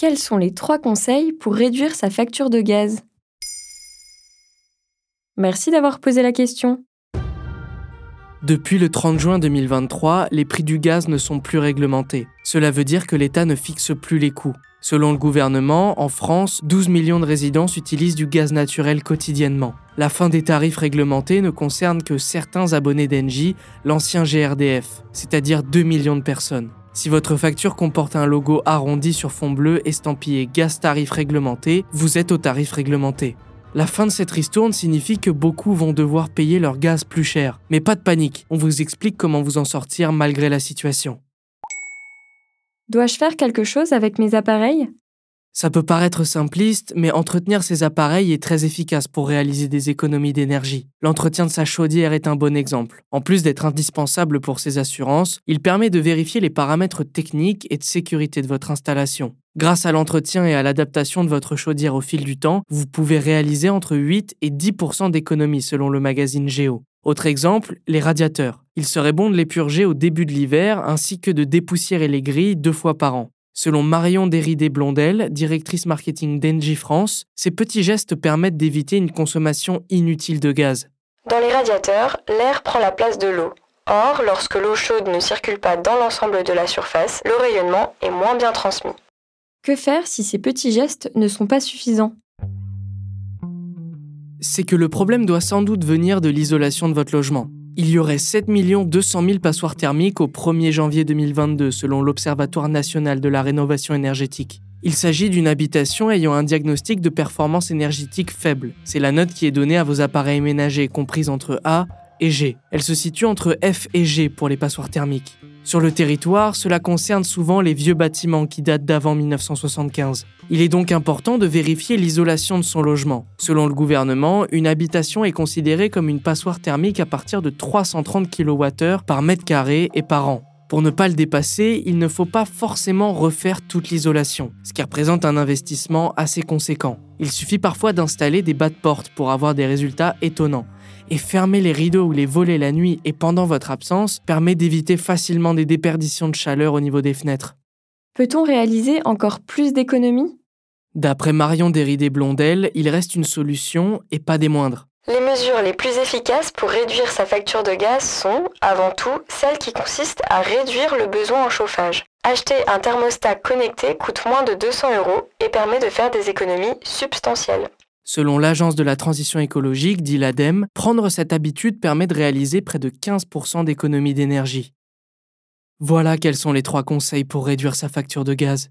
Quels sont les trois conseils pour réduire sa facture de gaz? Merci d'avoir posé la question. Depuis le 30 juin 2023, les prix du gaz ne sont plus réglementés. Cela veut dire que l'État ne fixe plus les coûts. Selon le gouvernement, en France, 12 millions de résidences utilisent du gaz naturel quotidiennement. La fin des tarifs réglementés ne concerne que certains abonnés d'Engie, l'ancien GRDF, c'est-à-dire 2 millions de personnes. Si votre facture comporte un logo arrondi sur fond bleu estampillé gaz tarif réglementé, vous êtes au tarif réglementé. La fin de cette ristourne signifie que beaucoup vont devoir payer leur gaz plus cher. Mais pas de panique, on vous explique comment vous en sortir malgré la situation. Dois-je faire quelque chose avec mes appareils? Ça peut paraître simpliste, mais entretenir ces appareils est très efficace pour réaliser des économies d'énergie. L'entretien de sa chaudière est un bon exemple. En plus d'être indispensable pour ses assurances, il permet de vérifier les paramètres techniques et de sécurité de votre installation. Grâce à l'entretien et à l'adaptation de votre chaudière au fil du temps, vous pouvez réaliser entre 8 et 10% d'économies selon le magazine Géo. Autre exemple, les radiateurs. Il serait bon de les purger au début de l'hiver ainsi que de dépoussiérer les grilles deux fois par an. Selon Marion Déridé-Blondel, directrice marketing d'Engie France, ces petits gestes permettent d'éviter une consommation inutile de gaz. Dans les radiateurs, l'air prend la place de l'eau. Or, lorsque l'eau chaude ne circule pas dans l'ensemble de la surface, le rayonnement est moins bien transmis. Que faire si ces petits gestes ne sont pas suffisants? C'est que le problème doit sans doute venir de l'isolation de votre logement. Il y aurait 7 200 000 passoires thermiques au 1er janvier 2022 selon l'Observatoire national de la rénovation énergétique. Il s'agit d'une habitation ayant un diagnostic de performance énergétique faible. C'est la note qui est donnée à vos appareils ménagers comprise entre A et G. Elle se situe entre F et G pour les passoires thermiques. Sur le territoire, cela concerne souvent les vieux bâtiments qui datent d'avant 1975. Il est donc important de vérifier l'isolation de son logement. Selon le gouvernement, une habitation est considérée comme une passoire thermique à partir de 330 kWh par mètre carré et par an. Pour ne pas le dépasser, il ne faut pas forcément refaire toute l'isolation, ce qui représente un investissement assez conséquent. Il suffit parfois d'installer des bas de porte pour avoir des résultats étonnants et fermer les rideaux ou les volets la nuit et pendant votre absence permet d'éviter facilement des déperditions de chaleur au niveau des fenêtres. Peut-on réaliser encore plus d'économies? D'après Marion Déridé-Blondel, il reste une solution et pas des moindres. Les mesures les plus efficaces pour réduire sa facture de gaz sont, avant tout, celles qui consistent à réduire le besoin en chauffage. Acheter un thermostat connecté coûte moins de 200 euros et permet de faire des économies substantielles. Selon l'Agence de la transition écologique, dit l'ADEME, prendre cette habitude permet de réaliser près de 15% d'économie d'énergie. Voilà quels sont les trois conseils pour réduire sa facture de gaz.